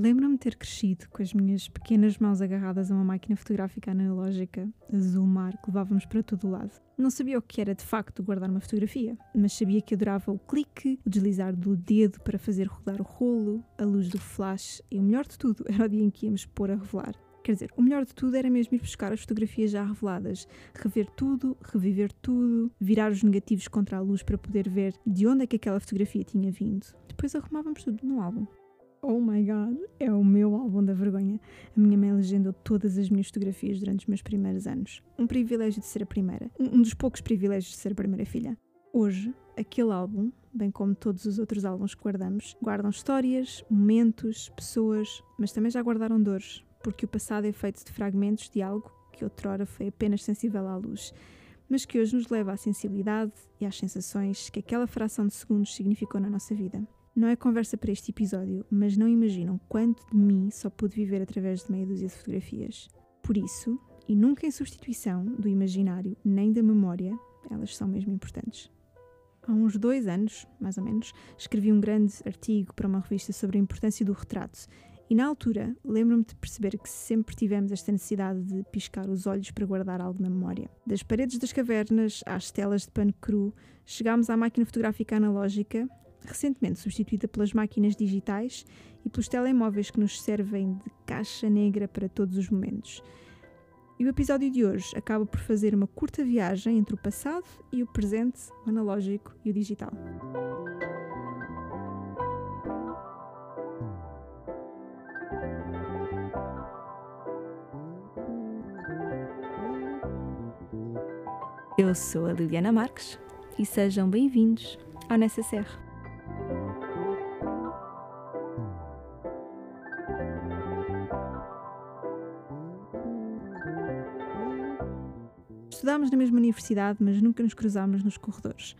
Lembro-me ter crescido com as minhas pequenas mãos agarradas a uma máquina fotográfica analógica, azul mar, que levávamos para todo o lado. Não sabia o que era de facto guardar uma fotografia, mas sabia que adorava o clique, o deslizar do dedo para fazer rodar o rolo, a luz do flash e o melhor de tudo era o dia em que íamos pôr a revelar. Quer dizer, o melhor de tudo era mesmo ir buscar as fotografias já reveladas, rever tudo, reviver tudo, virar os negativos contra a luz para poder ver de onde é que aquela fotografia tinha vindo. Depois arrumávamos tudo num álbum. Oh my god, é o meu álbum da vergonha. A minha mãe legendou todas as minhas fotografias durante os meus primeiros anos. Um privilégio de ser a primeira. Um dos poucos privilégios de ser a primeira filha. Hoje, aquele álbum, bem como todos os outros álbuns que guardamos, guardam histórias, momentos, pessoas, mas também já guardaram dores, porque o passado é feito de fragmentos de algo que outrora foi apenas sensível à luz, mas que hoje nos leva à sensibilidade e às sensações que aquela fração de segundos significou na nossa vida. Não é conversa para este episódio, mas não imaginam quanto de mim só pude viver através de meia dúzia de fotografias. Por isso, e nunca em substituição do imaginário nem da memória, elas são mesmo importantes. Há uns dois anos, mais ou menos, escrevi um grande artigo para uma revista sobre a importância do retrato. E na altura, lembro-me de perceber que sempre tivemos esta necessidade de piscar os olhos para guardar algo na memória. Das paredes das cavernas às telas de pano cru, chegámos à máquina fotográfica analógica recentemente substituída pelas máquinas digitais e pelos telemóveis que nos servem de caixa negra para todos os momentos. E o episódio de hoje acaba por fazer uma curta viagem entre o passado e o presente, o analógico e o digital. Eu sou a Liliana Marques e sejam bem-vindos ao Nessa Serra. Estudámos na mesma universidade, mas nunca nos cruzámos nos corredores.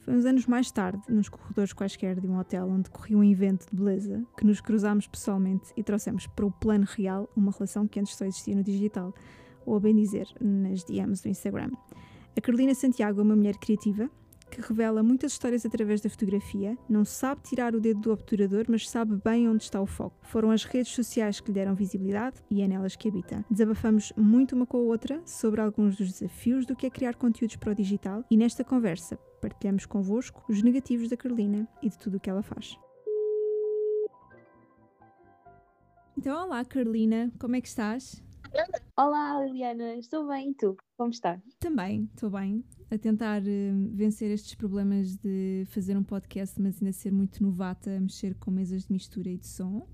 Foi uns anos mais tarde, nos corredores quaisquer de um hotel onde corria um evento de beleza, que nos cruzámos pessoalmente e trouxemos para o plano real uma relação que antes só existia no digital, ou a bem dizer, nas DMs do Instagram. A Carolina Santiago é uma mulher criativa, que revela muitas histórias através da fotografia, não sabe tirar o dedo do obturador, mas sabe bem onde está o foco. Foram as redes sociais que lhe deram visibilidade e é nelas que habita. Desabafamos muito uma com a outra sobre alguns dos desafios do que é criar conteúdos para o digital e nesta conversa partilhamos convosco os negativos da Carolina e de tudo o que ela faz. Então, olá Carolina, como é que estás? Olá Liliana, estou bem e tu? Como estás? Também, estou bem a tentar uh, vencer estes problemas de fazer um podcast, mas ainda ser muito novata a mexer com mesas de mistura e de som.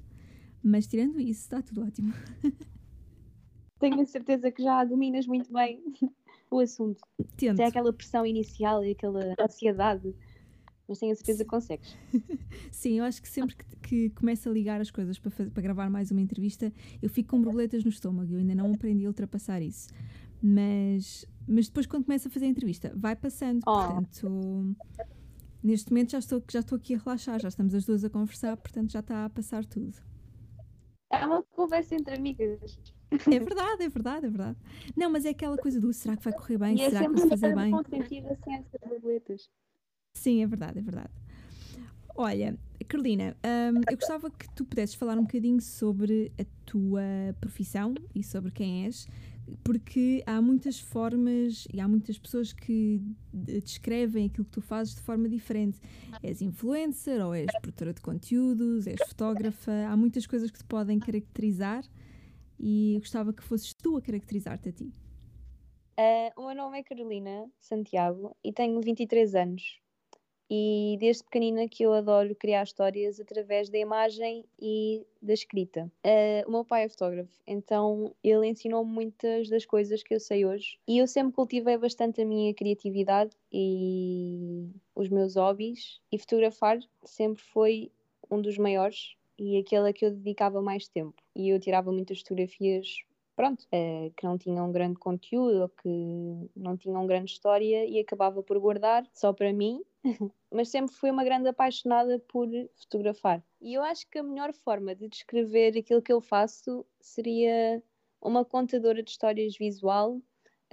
Mas tirando isso, está tudo ótimo. Tenho a certeza que já dominas muito bem o assunto. Tento. Tem aquela pressão inicial e aquela ansiedade, mas tenho a certeza que consegues. Sim, eu acho que sempre que, que começo a ligar as coisas para, fazer, para gravar mais uma entrevista, eu fico com borboletas no estômago. Eu ainda não aprendi a ultrapassar isso. Mas mas depois, quando começa a fazer a entrevista, vai passando. Oh. Portanto, neste momento já estou, já estou aqui a relaxar, já estamos as duas a conversar, portanto já está a passar tudo. É uma conversa entre amigas. É verdade, é verdade, é verdade. Não, mas é aquela coisa do será que vai correr bem? E é será é que vai fazer bem? Sem essas borboletas. Sim, é verdade, é verdade. Olha, Carolina, um, eu gostava que tu pudesses falar um bocadinho sobre a tua profissão e sobre quem és, porque há muitas formas e há muitas pessoas que descrevem aquilo que tu fazes de forma diferente. És influencer ou és produtora de conteúdos, és fotógrafa, há muitas coisas que te podem caracterizar e eu gostava que fosses tu a caracterizar-te a ti. Uh, o meu nome é Carolina Santiago e tenho 23 anos e desde pequenina que eu adoro criar histórias através da imagem e da escrita. Uh, o meu pai é fotógrafo, então ele ensinou-me muitas das coisas que eu sei hoje. E eu sempre cultivei bastante a minha criatividade e os meus hobbies. E fotografar sempre foi um dos maiores e aquele a que eu dedicava mais tempo. E eu tirava muitas fotografias pronto, uh, que não tinham grande conteúdo ou que não tinham grande história e acabava por guardar só para mim mas sempre fui uma grande apaixonada por fotografar. E eu acho que a melhor forma de descrever aquilo que eu faço seria uma contadora de histórias visual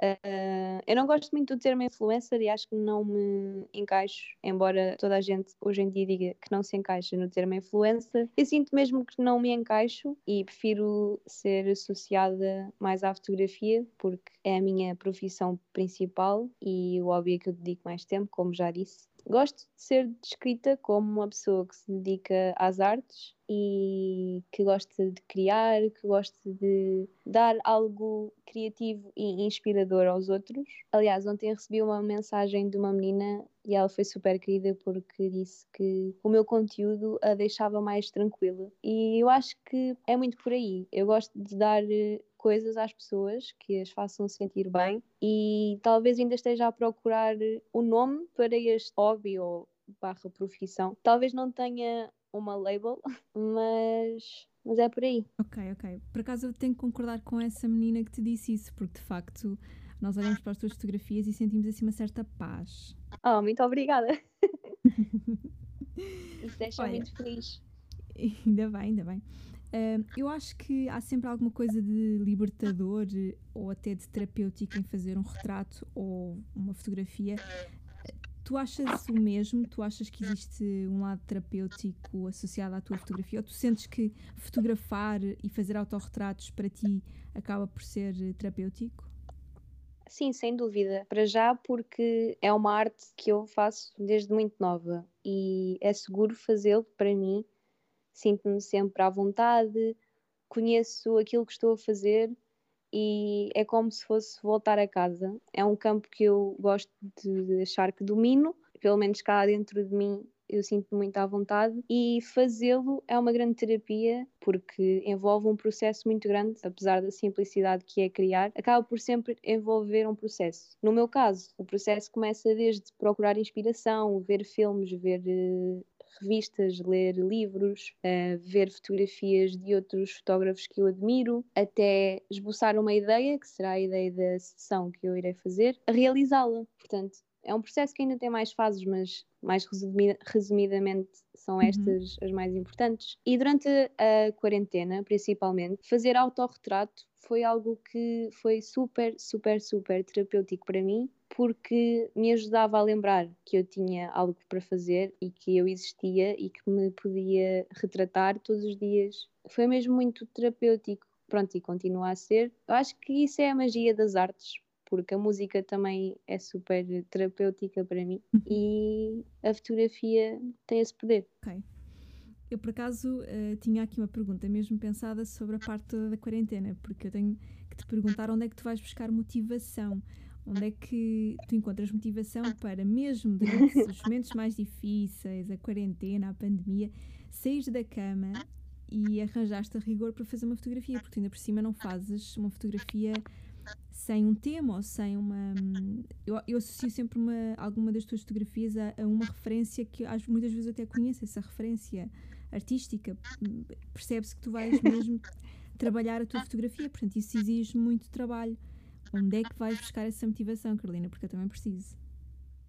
Uh, eu não gosto muito do termo influencer e acho que não me encaixo, embora toda a gente hoje em dia diga que não se encaixa no termo influencer. Eu sinto mesmo que não me encaixo e prefiro ser associada mais à fotografia, porque é a minha profissão principal e o hobby a que eu dedico mais tempo, como já disse. Gosto de ser descrita como uma pessoa que se dedica às artes e que gosta de criar, que gosta de dar algo criativo e inspirador aos outros. Aliás, ontem recebi uma mensagem de uma menina e ela foi super querida porque disse que o meu conteúdo a deixava mais tranquila. E eu acho que é muito por aí. Eu gosto de dar coisas às pessoas que as façam sentir bem e talvez ainda esteja a procurar o nome para este hobby ou barra profissão. Talvez não tenha uma label, mas, mas é por aí. Ok, ok. Por acaso eu tenho que concordar com essa menina que te disse isso, porque de facto nós olhamos para as tuas fotografias e sentimos assim uma certa paz. Oh, muito obrigada. Isso deixa muito feliz. Ainda bem, ainda bem. Uh, eu acho que há sempre alguma coisa de libertador ou até de terapêutico em fazer um retrato ou uma fotografia. Tu achas o mesmo? Tu achas que existe um lado terapêutico associado à tua fotografia? Ou tu sentes que fotografar e fazer autorretratos para ti acaba por ser terapêutico? Sim, sem dúvida. Para já, porque é uma arte que eu faço desde muito nova e é seguro fazê-lo para mim sinto-me sempre à vontade, conheço aquilo que estou a fazer e é como se fosse voltar a casa. É um campo que eu gosto de achar que domino, pelo menos cá dentro de mim eu sinto-me muito à vontade e fazê-lo é uma grande terapia porque envolve um processo muito grande, apesar da simplicidade que é criar, acaba por sempre envolver um processo. No meu caso, o processo começa desde procurar inspiração, ver filmes, ver uh, revistas, ler livros, uh, ver fotografias de outros fotógrafos que eu admiro, até esboçar uma ideia, que será a ideia da sessão que eu irei fazer, realizá-la. Portanto, é um processo que ainda tem mais fases, mas mais resumidamente são uhum. estas uhum. as mais importantes. E durante a quarentena, principalmente, fazer autorretrato foi algo que foi super, super, super terapêutico para mim, porque me ajudava a lembrar que eu tinha algo para fazer e que eu existia e que me podia retratar todos os dias. Foi mesmo muito terapêutico. Pronto, e continua a ser. Eu acho que isso é a magia das artes, porque a música também é super terapêutica para mim uhum. e a fotografia tem esse poder. Ok. Eu, por acaso, uh, tinha aqui uma pergunta mesmo pensada sobre a parte da quarentena, porque eu tenho que te perguntar onde é que tu vais buscar motivação. Onde é que tu encontras motivação para, mesmo durante os momentos mais difíceis, a quarentena, a pandemia, sair da cama e arranjaste a rigor para fazer uma fotografia? Porque ainda por cima não fazes uma fotografia sem um tema ou sem uma. Eu, eu associo sempre uma, alguma das tuas fotografias a, a uma referência que muitas vezes eu até conheço, essa referência artística. Percebe-se que tu vais mesmo trabalhar a tua fotografia, portanto, isso exige muito trabalho. Onde é que vais buscar essa motivação, Carolina? Porque eu também preciso.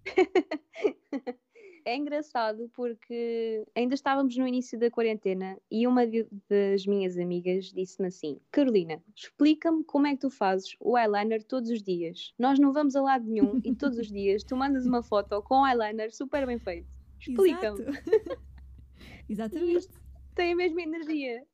é engraçado porque ainda estávamos no início da quarentena e uma de, das minhas amigas disse-me assim: Carolina, explica-me como é que tu fazes o eyeliner todos os dias. Nós não vamos a lado nenhum e todos os dias tu mandas uma foto com o eyeliner super bem feito. Explica-me. Exatamente. Tem a mesma energia.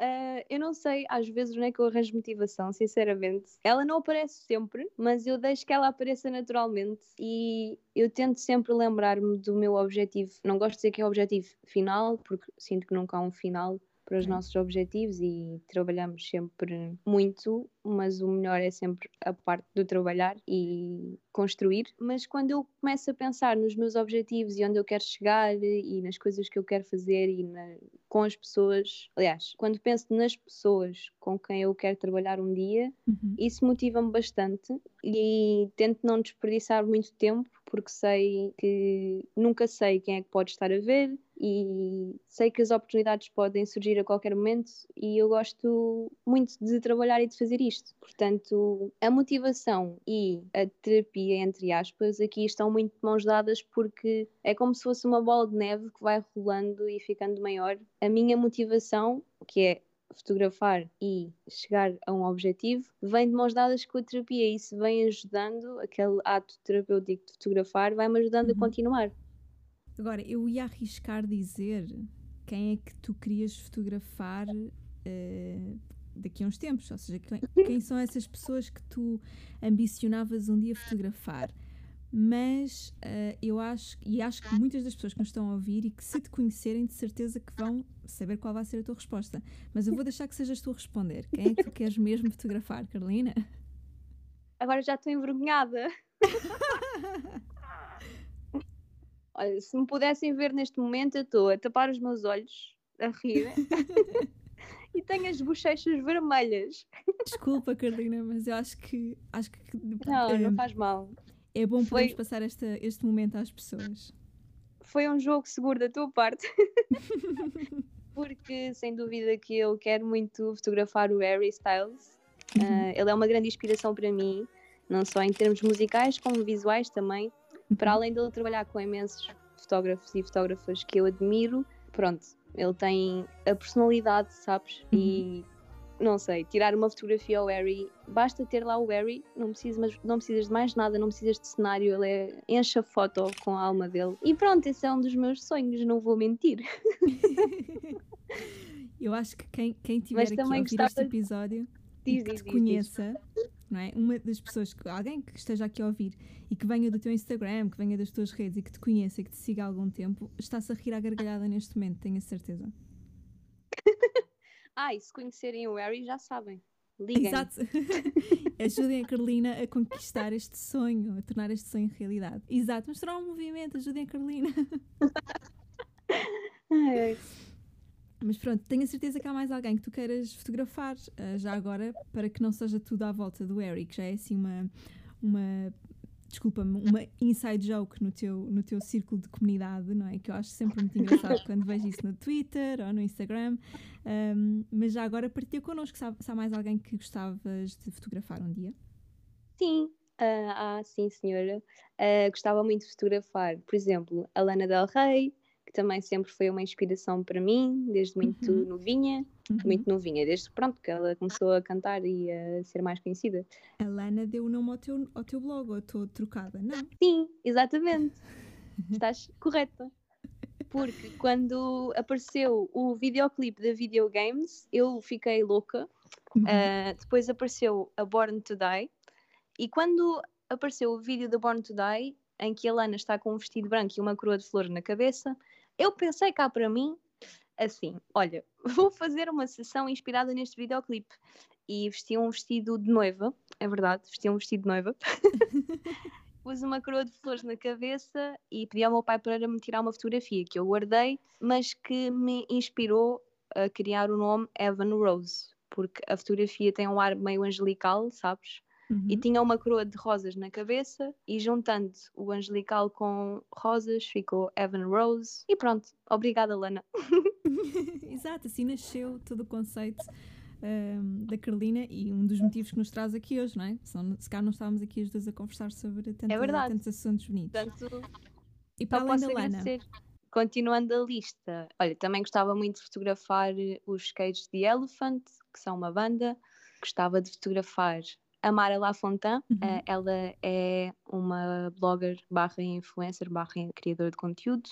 Uh, eu não sei às vezes onde é que eu arranjo motivação, sinceramente. Ela não aparece sempre, mas eu deixo que ela apareça naturalmente e eu tento sempre lembrar-me do meu objetivo. Não gosto de dizer que é o objetivo final, porque sinto que nunca há um final, para os nossos objetivos e trabalhamos sempre muito, mas o melhor é sempre a parte do trabalhar e construir. Mas quando eu começo a pensar nos meus objetivos e onde eu quero chegar e nas coisas que eu quero fazer e na, com as pessoas, aliás, quando penso nas pessoas com quem eu quero trabalhar um dia, uhum. isso motiva-me bastante e tento não desperdiçar muito tempo porque sei que nunca sei quem é que pode estar a ver e sei que as oportunidades podem surgir a qualquer momento e eu gosto muito de trabalhar e de fazer isto. Portanto, a motivação e a terapia, entre aspas, aqui estão muito de mãos dadas porque é como se fosse uma bola de neve que vai rolando e ficando maior. A minha motivação, que é fotografar e chegar a um objetivo, vem de mãos dadas com a terapia e isso vem ajudando, aquele ato terapêutico de fotografar, vai-me ajudando Uhum. a continuar. Agora, eu ia arriscar dizer quem é que tu querias fotografar eh, daqui a uns tempos, ou seja, quem, quem são essas pessoas que tu ambicionavas um dia fotografar. Mas eh, eu acho, e acho que muitas das pessoas que nos estão a ouvir e que se te conhecerem, de certeza que vão saber qual vai ser a tua resposta. Mas eu vou deixar que sejas tu a responder. Quem é que tu queres mesmo fotografar, Carolina? Agora já estou envergonhada. Olha, se me pudessem ver neste momento, eu estou a tapar os meus olhos, a rir, e tenho as bochechas vermelhas. Desculpa, Carolina, mas eu acho que acho que Não, eh, não faz mal. é bom Foi- podermos passar esta, este momento às pessoas. Foi um jogo seguro da tua parte. Porque, sem dúvida, que eu quero muito fotografar o Harry Styles. Ah, ele é uma grande inspiração para mim, não só em termos musicais, como visuais também. Para além dele trabalhar com imensos fotógrafos e fotógrafas que eu admiro, pronto, ele tem a personalidade, sabes? E não sei, tirar uma fotografia ao Harry, basta ter lá o Harry, não precisas, não precisas de mais nada, não precisas de cenário, ele é, enche a foto com a alma dele. E pronto, esse é um dos meus sonhos, não vou mentir. Eu acho que quem, quem tiver Mas aqui a ouvir este episódio Diz, e que diz, te diz, diz. Não é? Uma das pessoas, que, alguém que esteja aqui a ouvir e que venha do teu Instagram, que venha das tuas redes e que te conheça e que te siga há algum tempo, está-se a rir à gargalhada neste momento, tenho a certeza. Ah, e se conhecerem o Harry já sabem. Liguem. Exato. ajudem a Carolina a conquistar este sonho, a tornar este sonho realidade. Exato, mostrar um movimento, ajudem a Carolina. Ai, ai. Mas pronto, tenho a certeza que há mais alguém que tu queiras fotografar ah, já agora, para que não seja tudo à volta do que já é assim uma, uma desculpa-me, uma inside joke no teu, no teu círculo de comunidade, não é? Que eu acho sempre muito engraçado quando vejo isso no Twitter ou no Instagram. Ahm, mas já agora partilha connosco se há, se há mais alguém que gostavas de fotografar um dia. Sim, ah, ah, sim, senhora. Ah, gostava muito de fotografar, por exemplo, a Lana Del Rey, que também sempre foi uma inspiração para mim, desde muito Uhum. novinha, Uhum. muito novinha, desde pronto que ela começou a cantar e a ser mais conhecida. A Lana deu o nome ao teu, ao teu blog, ou estou trocada? Não. Sim, exatamente. Estás correta. Porque quando apareceu o videoclipe da Videogames, eu fiquei louca. Uhum. Uh, depois apareceu a Born to Die. E quando apareceu o vídeo da Born to Die, em que a Lana está com um vestido branco e uma coroa de flores na cabeça, eu pensei cá para mim, assim, olha, vou fazer uma sessão inspirada neste videoclipe. E vesti um vestido de noiva, é verdade, vesti um vestido de noiva. Pus uma coroa de flores na cabeça e pedi ao meu pai para me tirar uma fotografia que eu guardei, mas que me inspirou a criar o nome Evan Rose, porque a fotografia tem um ar meio angelical, sabes? Uhum. E tinha uma coroa de rosas na cabeça, e juntando o angelical com rosas, ficou Evan Rose. E pronto, obrigada, Lana. Exato, assim nasceu todo o conceito ahm, da Carolina e um dos motivos que nos traz aqui hoje, não é? Se calhar não estávamos aqui os dois a conversar sobre tanta, É tantos assuntos bonitos. Portanto, e para além da Lana. Continuando a lista, olha, também gostava muito de fotografar os Cage the Elephant, que são uma banda. Gostava de fotografar a Mara Lafontaine. Uhum. Eh, ela é uma blogger barra influencer barra criadora de conteúdo.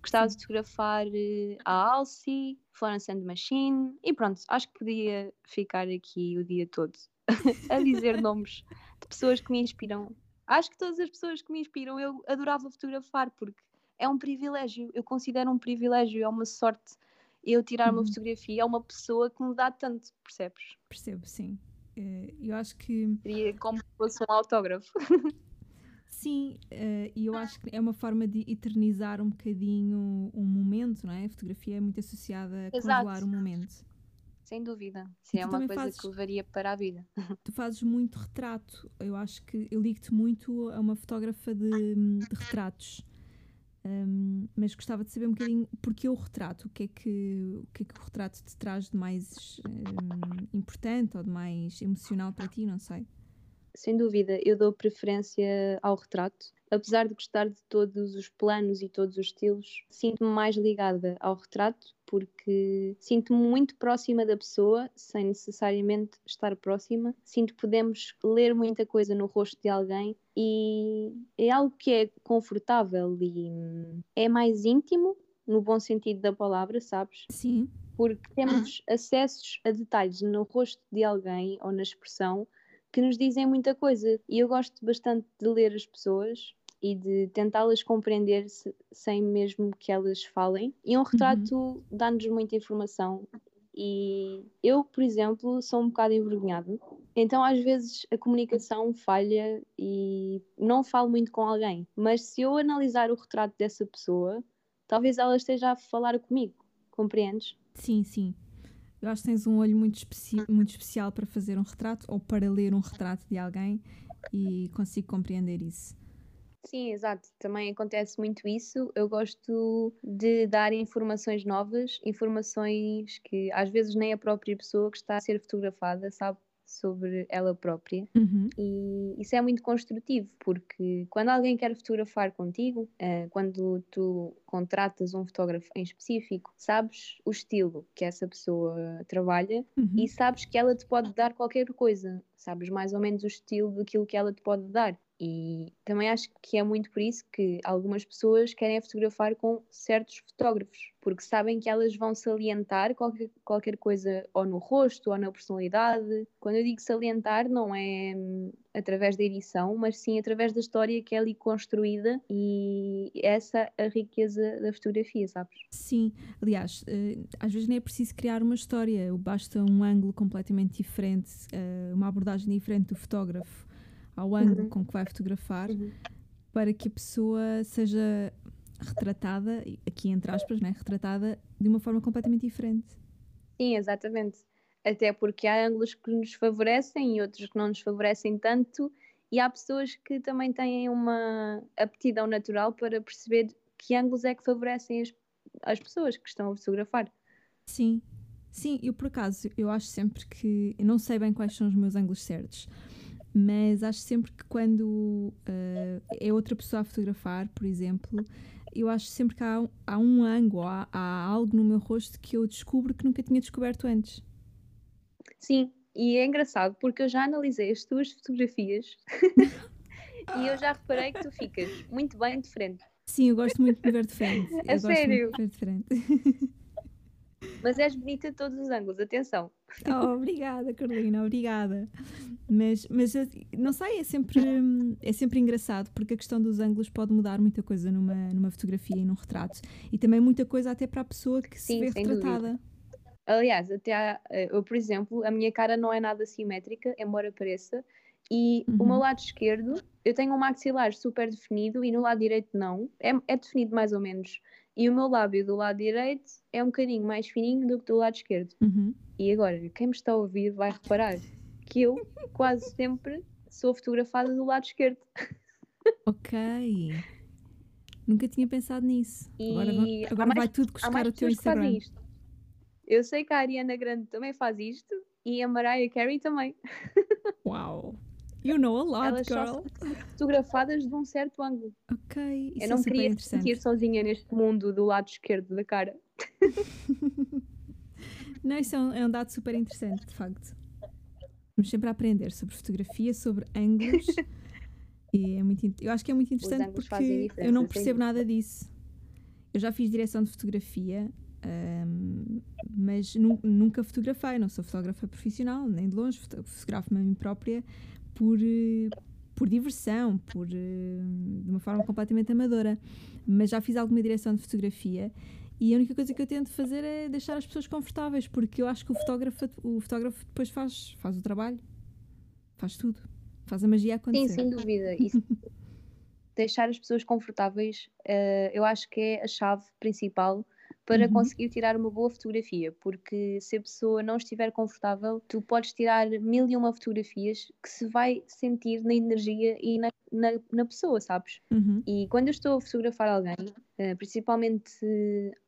Gostava de fotografar eh, a Alcy, Florence and the Machine e pronto, acho que podia ficar aqui o dia todo a dizer nomes de pessoas que me inspiram. Acho que todas as pessoas que me inspiram eu adorava fotografar porque é um privilégio, eu considero um privilégio, é uma sorte eu tirar uma Uhum. fotografia a uma pessoa que me dá tanto, percebes? percebo, sim. Eh, eu acho que Seria como se fosse um autógrafo. sim, eh, e eu acho que é uma forma de eternizar um bocadinho um momento, não é? A fotografia é muito associada a congelar o momento. Sem dúvida. Sim, é uma coisa fazes- que levaria para a vida. Tu fazes muito retrato. Eu acho que eu ligo-te muito a uma fotógrafa de, de retratos. Um, mas gostava de saber um bocadinho porque o retrato, o que é que o, que é que o retrato te traz de mais um, importante ou de mais emocional para ti, não sei. Sem dúvida, eu dou preferência ao retrato. Apesar de gostar de todos os planos e todos os estilos, sinto-me mais ligada ao retrato porque sinto-me muito próxima da pessoa, sem necessariamente estar próxima. Sinto que podemos ler muita coisa no rosto de alguém e é algo que é confortável e é mais íntimo, no bom sentido da palavra, sabes? Sim. Porque temos acessos a detalhes no rosto de alguém ou na expressão que nos dizem muita coisa. E eu gosto bastante de ler as pessoas e de tentá-las compreender -se, sem mesmo que elas falem. E um retrato uhum. dá-nos muita informação. E eu, por exemplo, sou um bocado envergonhada. Então, às vezes, a comunicação falha e não falo muito com alguém. Mas se eu analisar o retrato dessa pessoa, talvez ela esteja a falar comigo. Compreendes? Sim, sim. Eu acho que tens um olho muito, especi muito especial para fazer um retrato ou para ler um retrato de alguém e consigo compreender isso. Sim, exato. Também acontece muito isso. Eu gosto de dar informações novas, informações que às vezes nem a própria pessoa que está a ser fotografada sabe sobre ela própria. Uhum. E isso é muito construtivo, porque quando alguém quer fotografar contigo, uh, quando tu contratas um fotógrafo em específico, sabes o estilo que essa pessoa trabalha uhum. e sabes que ela te pode dar qualquer coisa. Sabes mais ou menos o estilo daquilo que ela te pode dar. E também acho que é muito por isso que algumas pessoas querem fotografar com certos fotógrafos, porque sabem que elas vão salientar qualquer, qualquer coisa ou no rosto ou na personalidade. Quando eu digo salientar, não é hum, através da edição, mas sim através da história que é ali construída e essa a riqueza da fotografia, sabes? Sim, aliás, eh, às vezes nem é preciso criar uma história, basta um ângulo completamente diferente, eh, uma abordagem diferente do fotógrafo ao ângulo uhum. com que vai fotografar, uhum. para que a pessoa seja retratada, aqui entre aspas, né, retratada de uma forma completamente diferente. Sim, exatamente. Até porque há ângulos que nos favorecem e outros que não nos favorecem tanto, e há pessoas que também têm uma aptidão natural para perceber que ângulos é que favorecem as, as pessoas que estão a fotografar. Sim, sim, eu por acaso, eu acho sempre que, eu não sei bem quais são os meus ângulos certos, mas acho sempre que quando uh, é outra pessoa a fotografar, por exemplo, eu acho sempre que há, há um ângulo, há, há algo no meu rosto que eu descubro que nunca tinha descoberto antes. Sim, e é engraçado porque eu já analisei as tuas fotografias e eu já reparei que tu ficas muito bem de frente. Sim, eu gosto muito de ver de frente. A sério? de ver de frente. Mas és bonita de todos os ângulos, atenção. Oh, obrigada, Carolina, obrigada. Mas, mas não sei, é sempre, é sempre engraçado porque a questão dos ângulos pode mudar muita coisa numa, numa fotografia e num retrato. E também muita coisa até para a pessoa que Sim, se vê retratada. Dúvida. Aliás, até há, eh, eu, por exemplo, a minha cara não é nada simétrica, embora pareça, e uhum. o meu uhum. lado esquerdo, eu tenho um maxilar super definido e no lado direito não. É, é definido mais ou menos. E o meu lábio do lado direito é um bocadinho mais fininho do que do lado esquerdo. Uhum. E agora, quem me está a ouvir vai reparar que eu quase sempre sou fotografada do lado esquerdo. Ok. Nunca tinha pensado nisso. E agora, agora mais, vai tudo custar o teu Instagram. Eu sei que a Ariana Grande também faz isto e a Mariah Carey também. Uau! You know a lot, Elas girl. Fotografadas de um certo ângulo. Ok, isso Eu não é queria me sentir sozinha neste mundo do lado esquerdo da cara. não, isso é um, é um dado super interessante, de facto. Vamos sempre a aprender sobre fotografia, sobre ângulos. e é muito, eu acho que é muito interessante porque eu não percebo nada disso. Eu já fiz direção de fotografia, um, mas nu nunca fotografei, não sou fotógrafa profissional, nem de longe, fotografo-me a mim própria por, eh, por diversão, por, eh, de uma forma completamente amadora. Mas já fiz alguma direção de fotografia e a única coisa que eu tento fazer é deixar as pessoas confortáveis, porque eu acho que o fotógrafo, o fotógrafo depois faz, faz o trabalho, faz tudo, faz a magia acontecer. Sim, sem dúvida. Isso, deixar as pessoas confortáveis, uh, eu acho que é a chave principal para uhum. conseguir tirar uma boa fotografia, porque se a pessoa não estiver confortável, tu podes tirar mil e uma fotografias que se vai sentir na energia e na, na, na pessoa, sabes? Uhum. E quando eu estou a fotografar alguém, uh, principalmente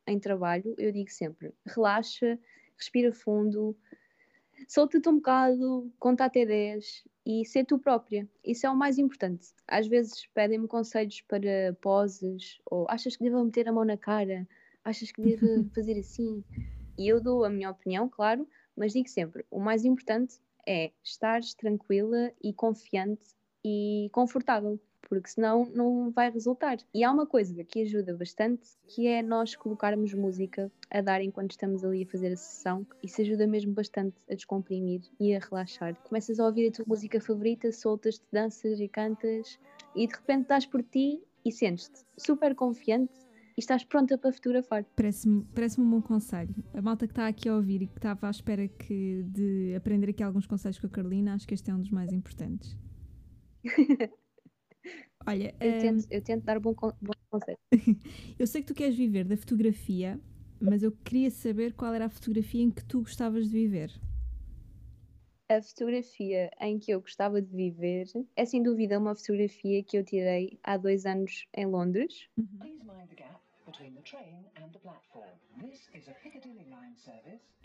em trabalho, eu digo sempre: relaxa, respira fundo, solta-te um bocado, conta até 10 e ser tu própria. Isso é o mais importante. Às vezes pedem-me conselhos para poses, ou achas que devo meter a mão na cara, achas que devo fazer assim. E eu dou a minha opinião, claro, mas digo sempre: o mais importante é estar tranquila e confiante e confortável porque senão não vai resultar. E há uma coisa que ajuda bastante, que é nós colocarmos música a dar enquanto estamos ali a fazer a sessão. Isso ajuda mesmo bastante a descomprimir e a relaxar. Começas a ouvir a tua música favorita, soltas-te, danças e cantas, e de repente estás por ti e sentes-te super confiante e estás pronta para fotografar. Parece-me parece um bom conselho. A malta que está aqui a ouvir e que estava à espera que, de aprender aqui alguns conselhos com a Carolina, acho que este é um dos mais importantes. Olha, eu, um... tento, eu tento dar bom, bom conselho. eu sei que tu queres viver da fotografia, mas eu queria saber qual era a fotografia em que tu gostavas de viver. A fotografia em que eu gostava de viver é sem dúvida uma fotografia que eu tirei há dois anos em Londres. Uhum.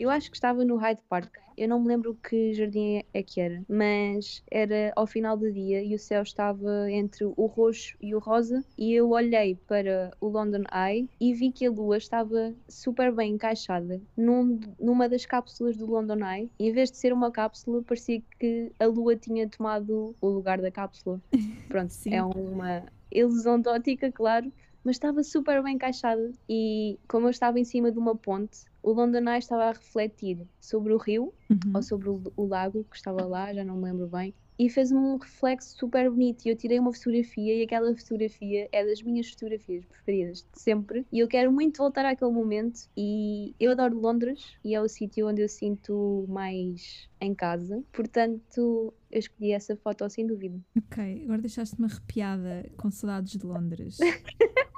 Eu acho que estava no Hyde Park. Eu não me lembro que jardim é que era, mas era ao final do dia e o céu estava entre o roxo e o rosa. E eu olhei para o London Eye e vi que a lua estava super bem encaixada num, numa das cápsulas do London Eye. E em vez de ser uma cápsula, parecia que a lua tinha tomado o lugar da cápsula. Pronto, é uma ilusão de ótica, claro, mas estava super bem encaixada. E como eu estava em cima de uma ponte, o London Eye estava a refletir sobre o rio, uhum. ou sobre o, o, lago que estava lá, já não me lembro bem, e fez um reflexo super bonito. E eu tirei uma fotografia, e aquela fotografia é das minhas fotografias preferidas de sempre. E eu quero muito voltar àquele momento. E eu adoro Londres, e é o sítio onde eu sinto mais em casa. Portanto, eu escolhi essa foto sem dúvida. Ok, agora deixaste-me arrepiada com saudades de Londres.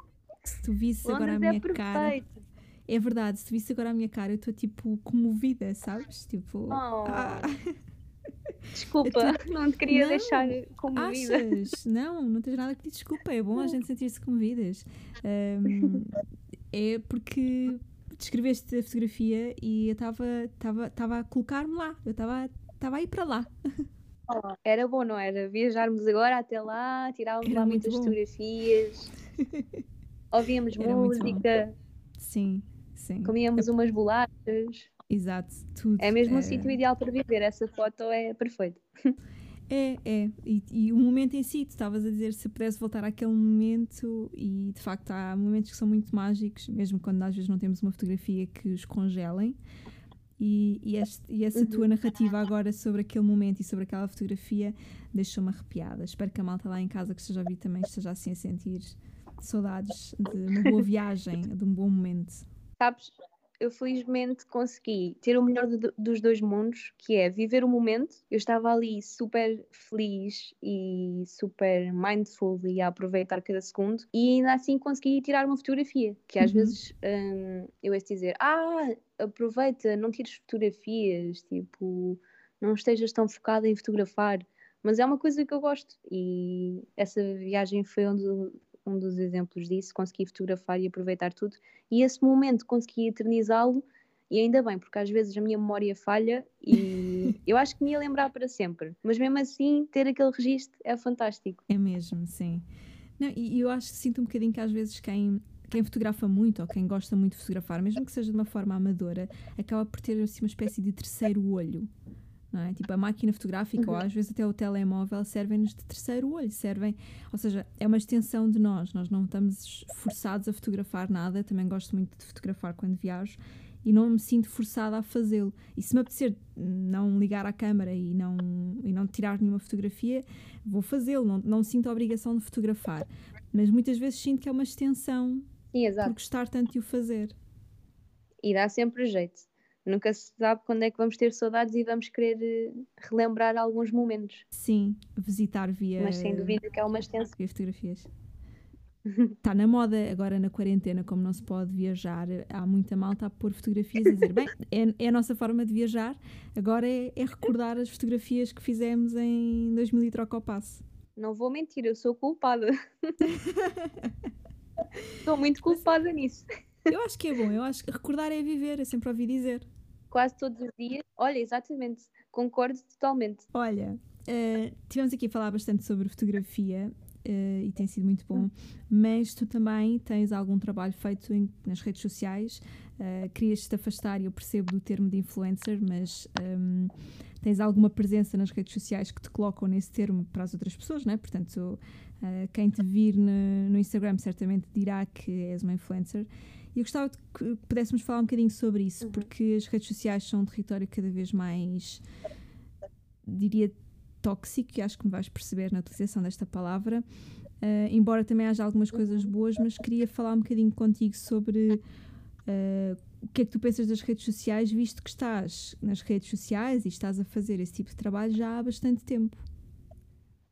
se tu visse Londres agora a é minha é cara. É verdade, se tu visse agora a minha cara, eu estou tipo comovida, sabes? Tipo. Oh. Ah. Desculpa, tô... não te queria não, deixar comovida. Achas? Não, não tens nada que pedir desculpa, é bom a gente sentir-se comovidas. Um, é porque descreveste a fotografia e eu estava a colocar-me lá, eu estava a ir para lá. Oh, era bom, não era? Viajarmos agora até lá, tirávamos era lá muitas bom. fotografias, ouvíamos era música. Sim, sim. Comíamos umas bolachas. Exato, tudo. É mesmo o sítio ideal para viver. Essa foto é perfeita. É, é. E, e, o momento em si, tu estavas a dizer se pudesse voltar àquele momento, e de facto há momentos que são muito mágicos, mesmo quando às vezes não temos uma fotografia que os congelem. E, e, este, e essa tua uhum. narrativa agora sobre aquele momento e sobre aquela fotografia deixou-me arrepiada. Espero que a malta lá em casa que esteja a ouvir também esteja assim a sentir saudades de uma boa viagem, de um bom momento. Sabes, eu felizmente consegui ter o melhor dos dois mundos, que é viver o momento. Eu estava ali super feliz e super mindful e a aproveitar cada segundo, e ainda assim consegui tirar uma fotografia. Que às uhum. vezes hum, eu ia dizer: Ah, aproveita, não tires fotografias, tipo, não estejas tão focada em fotografar. Mas é uma coisa que eu gosto, e essa viagem foi onde um dos exemplos disso, consegui fotografar e aproveitar tudo, e esse momento consegui eternizá-lo, e ainda bem, porque às vezes a minha memória falha e eu acho que me ia lembrar para sempre, mas mesmo assim, ter aquele registro é fantástico. É mesmo, sim. Não, e eu acho que sinto um bocadinho que às vezes quem quem fotografa muito ou quem gosta muito de fotografar, mesmo que seja de uma forma amadora, acaba por ter assim, uma espécie de terceiro olho é? Tipo, a máquina fotográfica uhum. ou às vezes até o telemóvel servem-nos de terceiro olho, servem, ou seja, é uma extensão de nós, nós não estamos forçados a fotografar nada, também gosto muito de fotografar quando viajo e não me sinto forçada a fazê-lo. E se me apetecer não ligar à câmera e não, e não tirar nenhuma fotografia, vou fazê-lo, não, não sinto a obrigação de fotografar. Mas muitas vezes sinto que é uma extensão Sim, por gostar tanto de o fazer. E dá sempre jeito. Nunca se sabe quando é que vamos ter saudades e vamos querer eh, relembrar alguns momentos. Sim, visitar via. Mas sem dúvida que é uma extensão. Via fotografias. Está na moda agora na quarentena, como não se pode viajar, há muita malta a pôr fotografias e dizer: bem, é, é a nossa forma de viajar, agora é, é, recordar as fotografias que fizemos em 2000 e troca ao passo. Não vou mentir, eu sou culpada. Estou muito culpada nisso. Eu acho que é bom, eu acho que recordar é viver, eu sempre ouvi dizer. Quase todos os dias. Olha, exatamente, concordo totalmente. Olha, uh, tivemos aqui a falar bastante sobre fotografia uh, e tem sido muito bom, mas tu também tens algum trabalho feito em, nas redes sociais. Uh, Querias-te afastar, e eu percebo do termo de influencer, mas um, tens alguma presença nas redes sociais que te colocam nesse termo para as outras pessoas, não é? Portanto, uh, quem te vir no, no, Instagram certamente dirá que és uma influencer. E eu gostava que pudéssemos falar um bocadinho sobre isso, uhum. porque as redes sociais são um território cada vez mais, diria, tóxico, e acho que me vais perceber na utilização desta palavra. Uh, embora também haja algumas coisas boas, mas queria falar um bocadinho contigo sobre uh, o que é que tu pensas das redes sociais, visto que estás nas redes sociais e estás a fazer esse tipo de trabalho já há bastante tempo.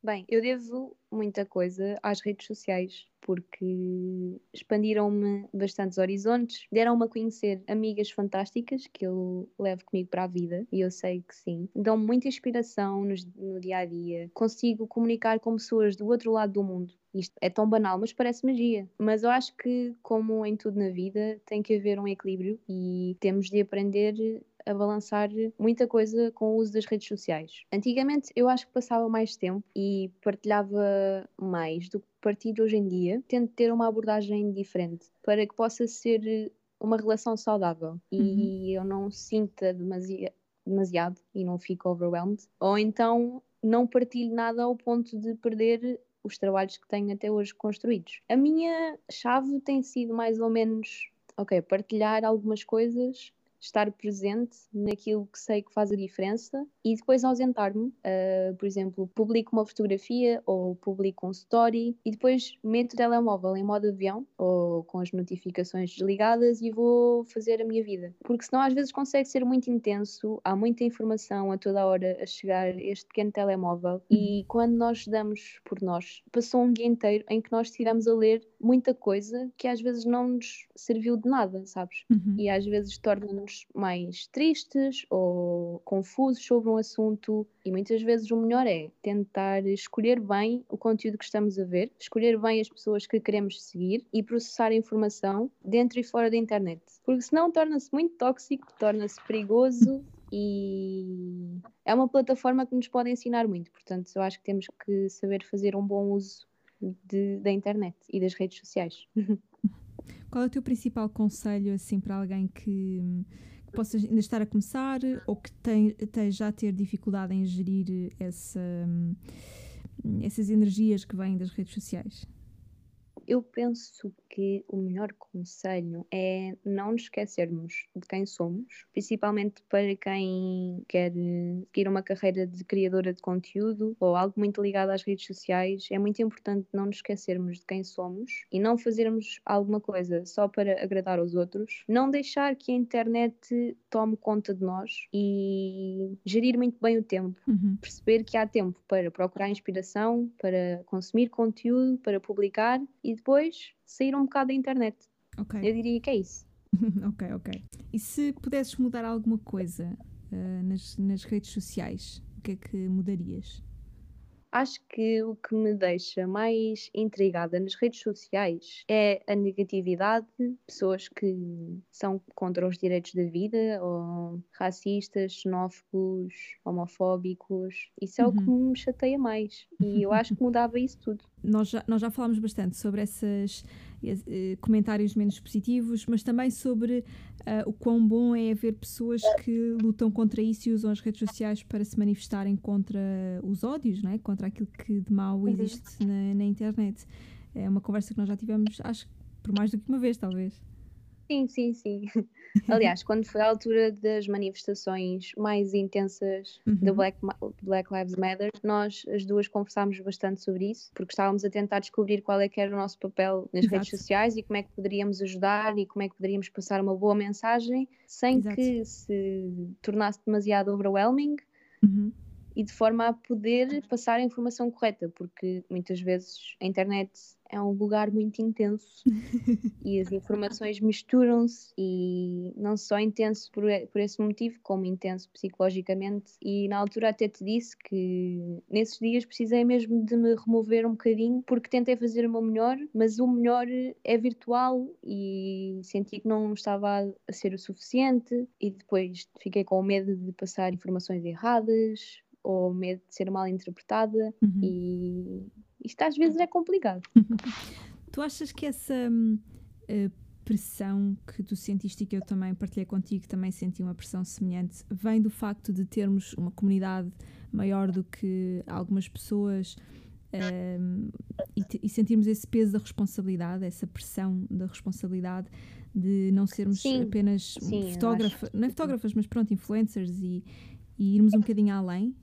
Bem, eu devo muita coisa às redes sociais porque expandiram-me bastantes horizontes, deram-me a conhecer amigas fantásticas que eu levo comigo para a vida e eu sei que sim. Dão-me muita inspiração no, no dia a dia. Consigo comunicar com pessoas do outro lado do mundo. Isto é tão banal, mas parece magia. Mas eu acho que, como em tudo na vida, tem que haver um equilíbrio e temos de aprender a balançar muita coisa com o uso das redes sociais. Antigamente eu acho que passava mais tempo e partilhava mais do que partilho hoje em dia. Tento ter uma abordagem diferente para que possa ser uma relação saudável e uhum. eu não sinta demasiado, demasiado e não fico overwhelmed. Ou então não partilho nada ao ponto de perder os trabalhos que tenho até hoje construídos. A minha chave tem sido mais ou menos, ok, partilhar algumas coisas estar presente naquilo que sei que faz a diferença e depois ausentar-me. Uh, por exemplo, publico uma fotografia ou publico um story e depois meto o telemóvel em modo avião ou com as notificações desligadas e vou fazer a minha vida. Porque senão às vezes consegue ser muito intenso, há muita informação a toda hora a chegar este pequeno telemóvel e quando nós damos por nós, passou um dia inteiro em que nós estivemos a ler muita coisa que às vezes não nos serviu de nada, sabes? Uhum. E às vezes torna-nos mais tristes ou confusos sobre um assunto. E muitas vezes o melhor é tentar escolher bem o conteúdo que estamos a ver, escolher bem as pessoas que queremos seguir e processar a informação dentro e fora da internet. Porque senão torna-se muito tóxico, torna-se perigoso e é uma plataforma que nos pode ensinar muito. Portanto, eu acho que temos que saber fazer um bom uso de, da internet e das redes sociais. Qual é o teu principal conselho assim para alguém que, que possa ainda estar a começar ou que tem, esteja a ter dificuldade em gerir essa, essas energias que vêm das redes sociais? Eu penso que o melhor conselho é não nos esquecermos de quem somos, principalmente para quem quer seguir uma carreira de criadora de conteúdo ou algo muito ligado às redes sociais. É muito importante não nos esquecermos de quem somos e não fazermos alguma coisa só para agradar aos outros. Não deixar que a internet tome conta de nós e gerir muito bem o tempo. Uhum. Perceber que há tempo para procurar inspiração, para consumir conteúdo, para publicar e depois sair um bocado da internet. Okay. Eu diria que é isso. ok, ok. E se pudesses mudar alguma coisa uh, nas, nas redes sociais, o que é que mudarias? Acho que o que me deixa mais intrigada nas redes sociais é a negatividade, pessoas que são contra os direitos da vida, ou racistas, xenófobos, homofóbicos. Isso é uhum. o que uhum. me chateia mais. E eu acho que mudava isso tudo. Nós já, nós já falámos bastante sobre esses uh, comentários menos positivos, mas também sobre uh, o quão bom é haver pessoas que lutam contra isso e usam as redes sociais para se manifestarem contra os ódios, não é? contra aquilo que de mau uhum. existe na, na internet. É uma conversa que nós já tivemos, acho que por mais do que uma vez, talvez. Sim, sim, sim. Aliás, quando foi a altura das manifestações mais intensas uhum. da Black, Black Lives Matter, nós as duas conversámos bastante sobre isso, porque estávamos a tentar descobrir qual é que era o nosso papel nas Exato. redes sociais e como é que poderíamos ajudar e como é que poderíamos passar uma boa mensagem sem Exato. que se tornasse demasiado overwhelming. Uhum e de forma a poder passar a informação correta, porque muitas vezes a internet é um lugar muito intenso e as informações misturam-se e não só intenso por, por esse motivo, como intenso psicologicamente. E na altura até te disse que nesses dias precisei mesmo de me remover um bocadinho porque tentei fazer o meu melhor, mas o melhor é virtual e senti que não estava a ser o suficiente e depois fiquei com medo de passar informações erradas ou medo de ser mal interpretada uhum. e isto às vezes é complicado. tu achas que essa uh, pressão que tu sentiste e que eu também partilhei contigo, também senti uma pressão semelhante, vem do facto de termos uma comunidade maior do que algumas pessoas um, e, e, sentirmos esse peso da responsabilidade, essa pressão da responsabilidade de não sermos sim, apenas sim, fotógrafas, não é fotógrafas, mas pronto, influencers e, e irmos um bocadinho além?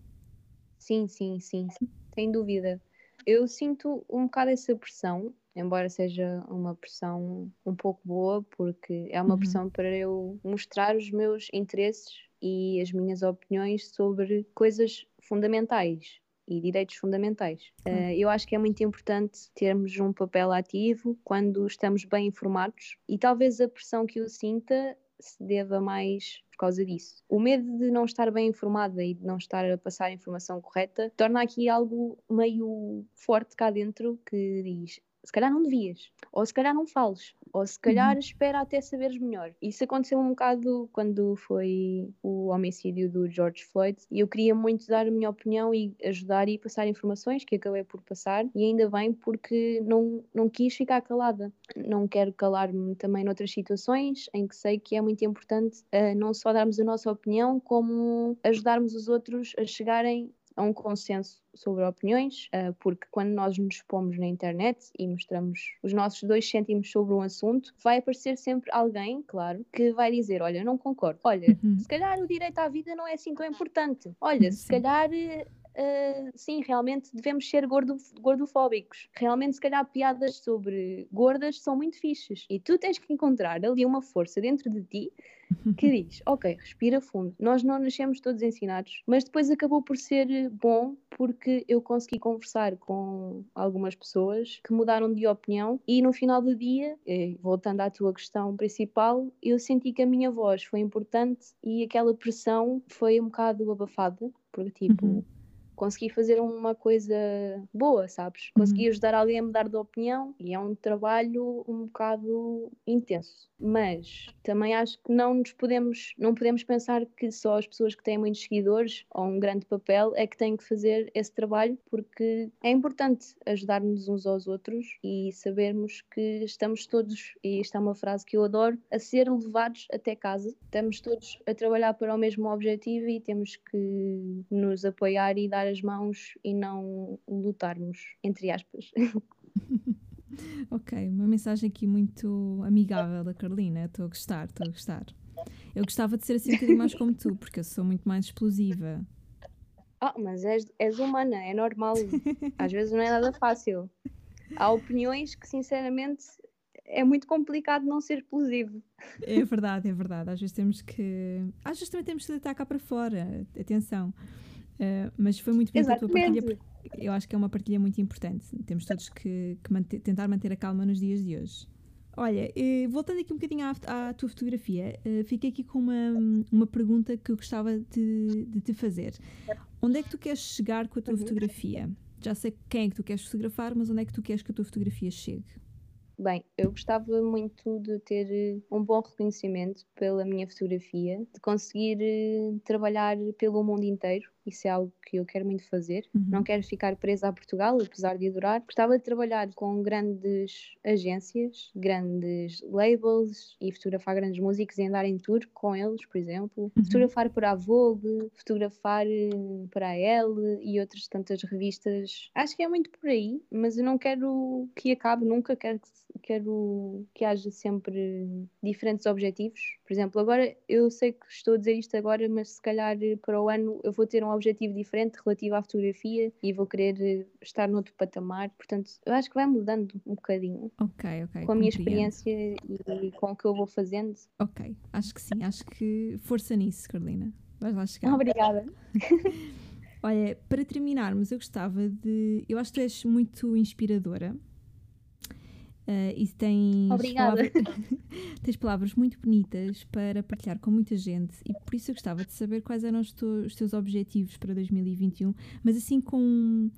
Sim, sim, sim, sem dúvida. Eu sinto um bocado essa pressão, embora seja uma pressão um pouco boa, porque é uma uhum. pressão para eu mostrar os meus interesses e as minhas opiniões sobre coisas fundamentais e direitos fundamentais. Uh, eu acho que é muito importante termos um papel ativo quando estamos bem informados e talvez a pressão que eu sinta se deva mais por causa disso. O medo de não estar bem informada e de não estar a passar a informação correta torna aqui algo meio forte cá dentro que diz se calhar não devias, ou se calhar não fales, ou se calhar uhum. espera até saberes melhor. Isso aconteceu um bocado quando foi o homicídio do George Floyd e eu queria muito dar a minha opinião e ajudar e passar informações que acabei por passar e ainda bem porque não, não quis ficar calada. Não quero calar-me também noutras situações em que sei que é muito importante uh, não só darmos a nossa opinião, como ajudarmos os outros a chegarem a um consenso sobre opiniões, uh, porque quando nós nos expomos na internet e mostramos os nossos dois cêntimos sobre um assunto, vai aparecer sempre alguém, claro, que vai dizer: Olha, não concordo. Olha, uhum. se calhar o direito à vida não é assim tão importante. Olha, se calhar Uh, sim, realmente devemos ser gordo, gordofóbicos. Realmente, se calhar, piadas sobre gordas são muito fixes. E tu tens que encontrar ali uma força dentro de ti que diz: Ok, respira fundo. Nós não nascemos todos ensinados, mas depois acabou por ser bom porque eu consegui conversar com algumas pessoas que mudaram de opinião e no final do dia, voltando à tua questão principal, eu senti que a minha voz foi importante e aquela pressão foi um bocado abafada, porque tipo. Uhum consegui fazer uma coisa boa, sabes? Consegui uhum. ajudar alguém a mudar de opinião e é um trabalho um bocado intenso. Mas também acho que não nos podemos, não podemos pensar que só as pessoas que têm muitos seguidores ou um grande papel é que têm que fazer esse trabalho, porque é importante ajudar-nos uns aos outros e sabermos que estamos todos, e esta é uma frase que eu adoro, a ser levados até casa. Estamos todos a trabalhar para o mesmo objetivo e temos que nos apoiar e dar as mãos e não lutarmos, entre aspas. ok, uma mensagem aqui muito amigável da Carolina. Estou a gostar, estou a gostar. Eu gostava de ser assim um bocadinho mais como tu, porque eu sou muito mais explosiva. Ah, mas és, és humana, é normal. Às vezes não é nada fácil. Há opiniões que, sinceramente, é muito complicado não ser explosivo. É verdade, é verdade. Às vezes temos que. Às vezes também temos que deitar cá para fora. Atenção. Uh, mas foi muito bem a tua partilha, eu acho que é uma partilha muito importante. Temos todos que, que manter, tentar manter a calma nos dias de hoje. Olha, uh, voltando aqui um bocadinho à, à tua fotografia, uh, fiquei aqui com uma, uma pergunta que eu gostava de, de te fazer. Onde é que tu queres chegar com a tua uhum. fotografia? Já sei quem é que tu queres fotografar, mas onde é que tu queres que a tua fotografia chegue? Bem, eu gostava muito de ter um bom reconhecimento pela minha fotografia, de conseguir trabalhar pelo mundo inteiro isso é algo que eu quero muito fazer. Uhum. Não quero ficar presa a Portugal, apesar de adorar. Gostava de trabalhar com grandes agências, grandes labels e fotografar grandes músicos e andar em tour com eles, por exemplo. Uhum. Fotografar para a Vogue, fotografar eh, para a Elle e outras tantas revistas. Acho que é muito por aí, mas eu não quero que acabe nunca, quero que, quero que haja sempre diferentes objetivos. Por exemplo, agora eu sei que estou a dizer isto agora, mas se calhar para o ano eu vou ter um objetivo diferente relativo à fotografia e vou querer estar noutro patamar. Portanto, eu acho que vai mudando um bocadinho. Ok, ok. Com a minha experiência e com o que eu vou fazendo. Ok, acho que sim. Acho que força nisso, Carolina. Vais lá chegar. Obrigada. Olha, para terminarmos, eu gostava de. Eu acho que tu és muito inspiradora. Uh, e tens Obrigada. palavras, tens palavras muito bonitas para partilhar com muita gente e por isso eu gostava de saber quais eram os, tu, os teus objetivos para 2021, mas assim com,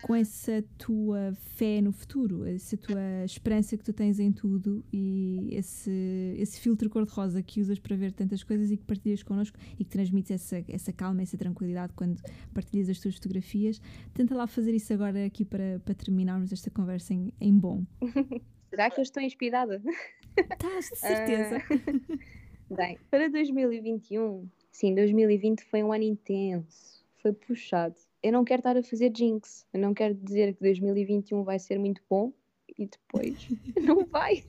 com essa tua fé no futuro, essa tua esperança que tu tens em tudo e esse, esse filtro cor-de-rosa que usas para ver tantas coisas e que partilhas connosco e que transmites essa, essa calma, essa tranquilidade quando partilhas as tuas fotografias. Tenta lá fazer isso agora aqui para, para terminarmos esta conversa em, em bom. Será que eu estou inspirada? Estás, de certeza. Uh, bem, para 2021, sim, 2020 foi um ano intenso, foi puxado. Eu não quero estar a fazer jinx, eu não quero dizer que 2021 vai ser muito bom e depois não vai.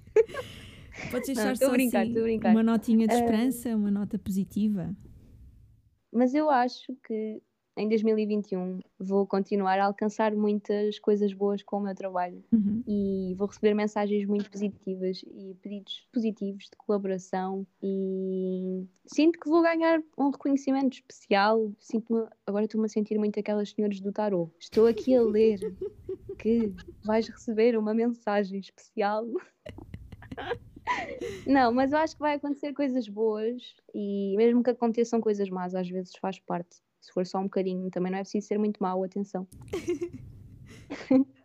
Podes deixar não, só brincar, assim, uma notinha de esperança, uh, uma nota positiva. Mas eu acho que em 2021 vou continuar a alcançar muitas coisas boas com o meu trabalho uhum. e vou receber mensagens muito positivas e pedidos positivos de colaboração e sinto que vou ganhar um reconhecimento especial. Sinto agora estou-me a sentir muito aquelas senhoras do tarot. Estou aqui a ler que vais receber uma mensagem especial. Não, mas eu acho que vai acontecer coisas boas e mesmo que aconteçam coisas más, às vezes faz parte se for só um bocadinho, também não é preciso ser muito mau, atenção.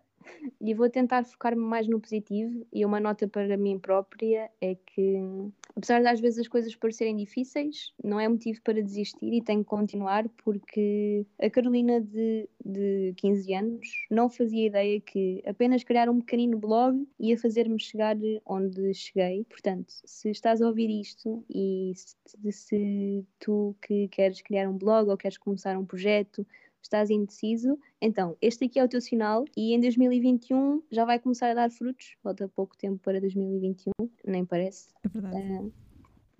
e vou tentar focar-me mais no positivo e uma nota para mim própria é que apesar de às vezes as coisas parecerem difíceis não é motivo para desistir e tenho que continuar porque a Carolina de, de 15 anos não fazia ideia que apenas criar um pequenino blog ia fazer-me chegar onde cheguei. Portanto, se estás a ouvir isto e se, se tu que queres criar um blog ou queres começar um projeto estás indeciso, então este aqui é o teu sinal e em 2021 já vai começar a dar frutos. Falta pouco tempo para 2021, nem parece. É verdade. Uh,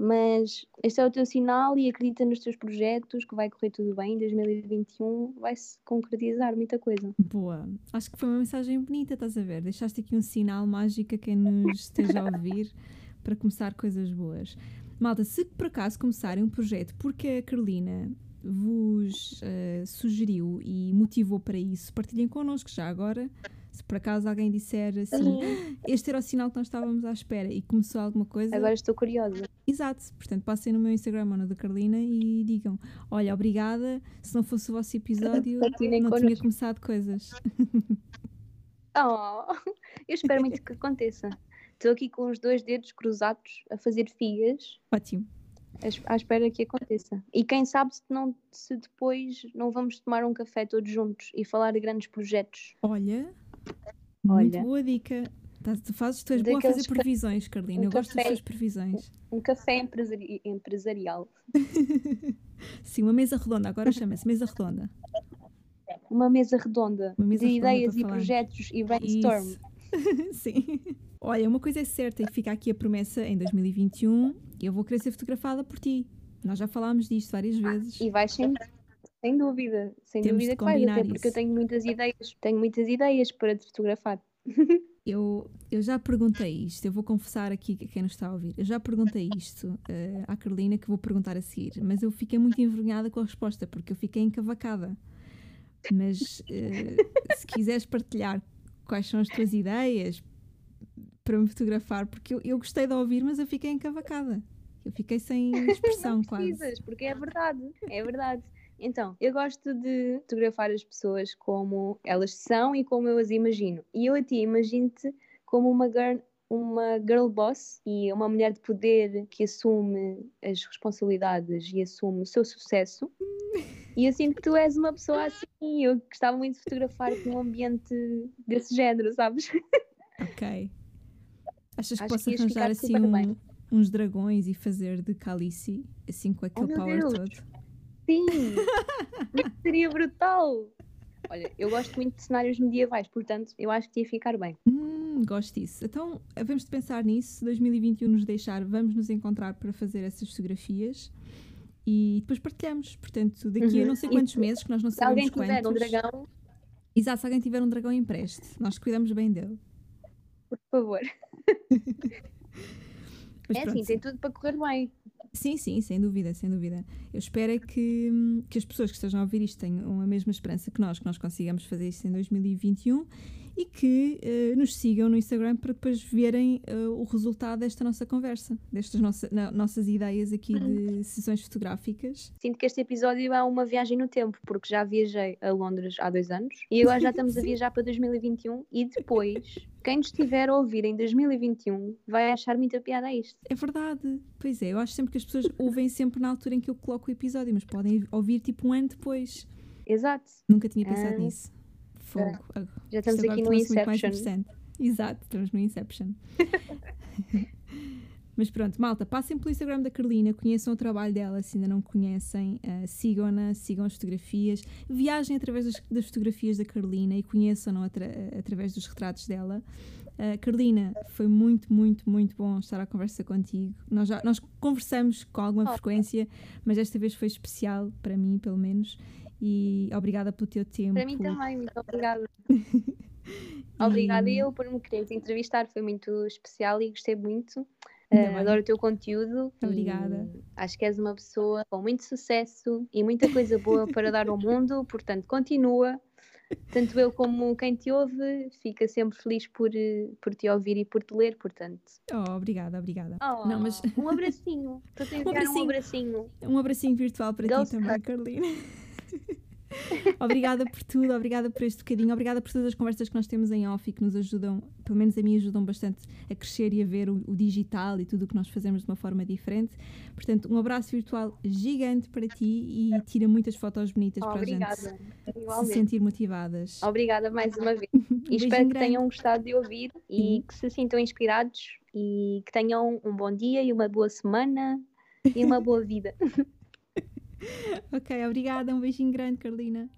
mas este é o teu sinal e acredita nos teus projetos que vai correr tudo bem. Em 2021 vai-se concretizar muita coisa. Boa. Acho que foi uma mensagem bonita, estás a ver? Deixaste aqui um sinal mágico a quem nos esteja a ouvir para começar coisas boas. Malta, se por acaso começarem um projeto, porque a Carolina vos uh, sugeriu e motivou para isso, partilhem connosco já agora. Se por acaso alguém disser assim, uhum. este era o sinal que nós estávamos à espera e começou alguma coisa. Agora estou curiosa. Exato, portanto passem no meu Instagram ou no da Carolina e digam: Olha, obrigada, se não fosse o vosso episódio, não tinha começado coisas. Oh, eu espero muito que aconteça. Estou aqui com os dois dedos cruzados a fazer figas. Ótimo à espera que aconteça. E quem sabe se, não, se depois não vamos tomar um café todos juntos e falar de grandes projetos. Olha, muito Olha. boa dica. Tu fazes, tu és boa a fazer previsões, Carolina. Um Eu café, gosto das tuas previsões. Um, um café empresari empresarial. Sim, uma mesa redonda. Agora chama-se mesa redonda. Uma mesa redonda uma mesa de redonda ideias e projetos e brainstorm. Sim. Olha, uma coisa é certa e fica aqui a promessa em 2021 eu vou querer ser fotografada por ti. Nós já falámos disto várias vezes. E vais sem, sem dúvida, sem Temos dúvida que vais, até porque eu tenho muitas ideias, tenho muitas ideias para te fotografar. eu, eu já perguntei isto, eu vou confessar aqui a quem nos está a ouvir, eu já perguntei isto uh, à Carolina, que vou perguntar a seguir, mas eu fiquei muito envergonhada com a resposta, porque eu fiquei encavacada. Mas uh, se quiseres partilhar quais são as tuas ideias para me fotografar, porque eu, eu gostei de ouvir, mas eu fiquei encavacada. Eu fiquei sem expressão não quase. porque é verdade, é verdade. Então, eu gosto de fotografar as pessoas como elas são e como eu as imagino. E eu a ti imagino-te como uma girl, uma girl boss e uma mulher de poder que assume as responsabilidades e assume o seu sucesso. E eu sinto que tu és uma pessoa assim. Eu gostava muito de fotografar num ambiente desse género, sabes? Ok. Achas que Acho posso que arranjar assim um, uns dragões e fazer de Calice, assim com aquele oh, power Deus. todo? Sim! seria brutal! Olha, eu gosto muito de cenários medievais, portanto, eu acho que ia ficar bem. Hum, gosto disso. Então, vamos de pensar nisso. Se 2021 nos deixar, vamos nos encontrar para fazer essas fotografias e depois partilhamos. Portanto, daqui uhum. a não sei quantos meses, que nós não sabemos quantos. Se alguém tiver um dragão. Exato, se alguém tiver um dragão, empreste. Nós cuidamos bem dele. Por favor. é assim, tem tudo para correr bem. Sim, sim, sem dúvida, sem dúvida. Eu espero é que, que as pessoas que estejam a ouvir isto tenham a mesma esperança que nós, que nós consigamos fazer isto em 2021 e que uh, nos sigam no Instagram para depois verem uh, o resultado desta nossa conversa, destas nossa, na, nossas ideias aqui de sessões fotográficas. Sinto que este episódio é uma viagem no tempo, porque já viajei a Londres há dois anos e agora já estamos a viajar para 2021 e depois. Quem nos estiver a ouvir em 2021 vai achar muita piada a isto. É verdade. Pois é, eu acho sempre que as pessoas ouvem sempre na altura em que eu coloco o episódio, mas podem ouvir tipo um ano depois. Exato. Nunca tinha pensado ah. nisso. Fogo. Já estamos aqui no Inception. Exato, estamos no Inception. Mas pronto, malta, passem pelo Instagram da Carolina, conheçam o trabalho dela se ainda não conhecem, uh, sigam-na, sigam as fotografias, viajem através das, das fotografias da Carolina e conheçam-na atra através dos retratos dela. Uh, Carolina, foi muito, muito, muito bom estar à conversa contigo. Nós, já, nós conversamos com alguma frequência, mas esta vez foi especial para mim, pelo menos. E obrigada pelo teu tempo. Para mim também, muito obrigada. obrigada e... eu por me quereres entrevistar, foi muito especial e gostei muito. Uh, adoro o teu conteúdo. Obrigada. Acho que és uma pessoa com muito sucesso e muita coisa boa para dar ao mundo, portanto, continua. Tanto eu como quem te ouve fica sempre feliz por, por te ouvir e por te ler, portanto. Oh, obrigada, obrigada. Oh, Não, mas... Um abracinho. Estou a um abracinho. um abracinho. Um virtual para ti também, Carolina. obrigada por tudo, obrigada por este bocadinho, obrigada por todas as conversas que nós temos em off e que nos ajudam, pelo menos a mim, ajudam bastante a crescer e a ver o, o digital e tudo o que nós fazemos de uma forma diferente. Portanto, um abraço virtual gigante para ti e tira muitas fotos bonitas para a gente se sentir motivadas. Obrigada mais uma vez. e espero que tenham gostado de ouvir e que se sintam inspirados e que tenham um bom dia e uma boa semana e uma boa vida. ok, obrigada. Um beijinho grande, Carolina.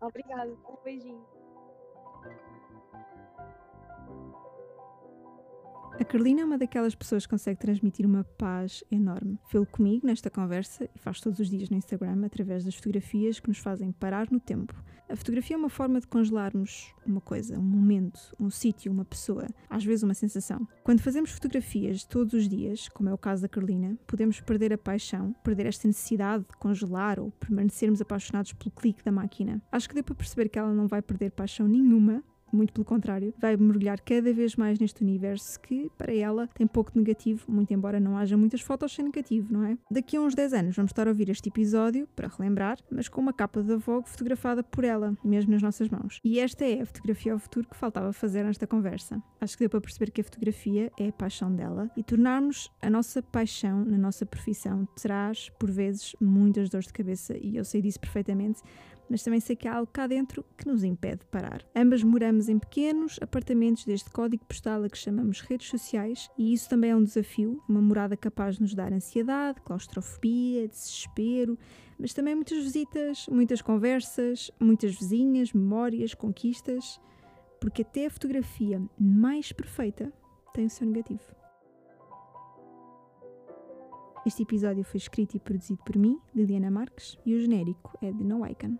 Obrigada, um beijinho. A Carolina é uma daquelas pessoas que consegue transmitir uma paz enorme. Fê-lo comigo nesta conversa e faz todos os dias no Instagram através das fotografias que nos fazem parar no tempo. A fotografia é uma forma de congelarmos uma coisa, um momento, um sítio, uma pessoa, às vezes uma sensação. Quando fazemos fotografias todos os dias, como é o caso da Carolina, podemos perder a paixão, perder esta necessidade de congelar ou permanecermos apaixonados pelo clique da máquina. Acho que deu para perceber que ela não vai perder paixão nenhuma muito pelo contrário, vai mergulhar cada vez mais neste universo que, para ela, tem pouco de negativo, muito embora não haja muitas fotos sem negativo, não é? Daqui a uns 10 anos vamos estar a ouvir este episódio, para relembrar, mas com uma capa da Vogue fotografada por ela, mesmo nas nossas mãos. E esta é a fotografia ao futuro que faltava fazer nesta conversa. Acho que deu para perceber que a fotografia é a paixão dela e tornarmos a nossa paixão na nossa profissão traz, por vezes, muitas dores de cabeça e eu sei disso perfeitamente, mas também sei que há algo cá dentro que nos impede de parar. Ambas moramos em pequenos apartamentos deste código postal a que chamamos redes sociais e isso também é um desafio, uma morada capaz de nos dar ansiedade, claustrofobia, desespero, mas também muitas visitas, muitas conversas, muitas vizinhas, memórias, conquistas, porque até a fotografia mais perfeita tem o seu negativo. Este episódio foi escrito e produzido por mim, Liliana Marques, e o genérico é de No Icon.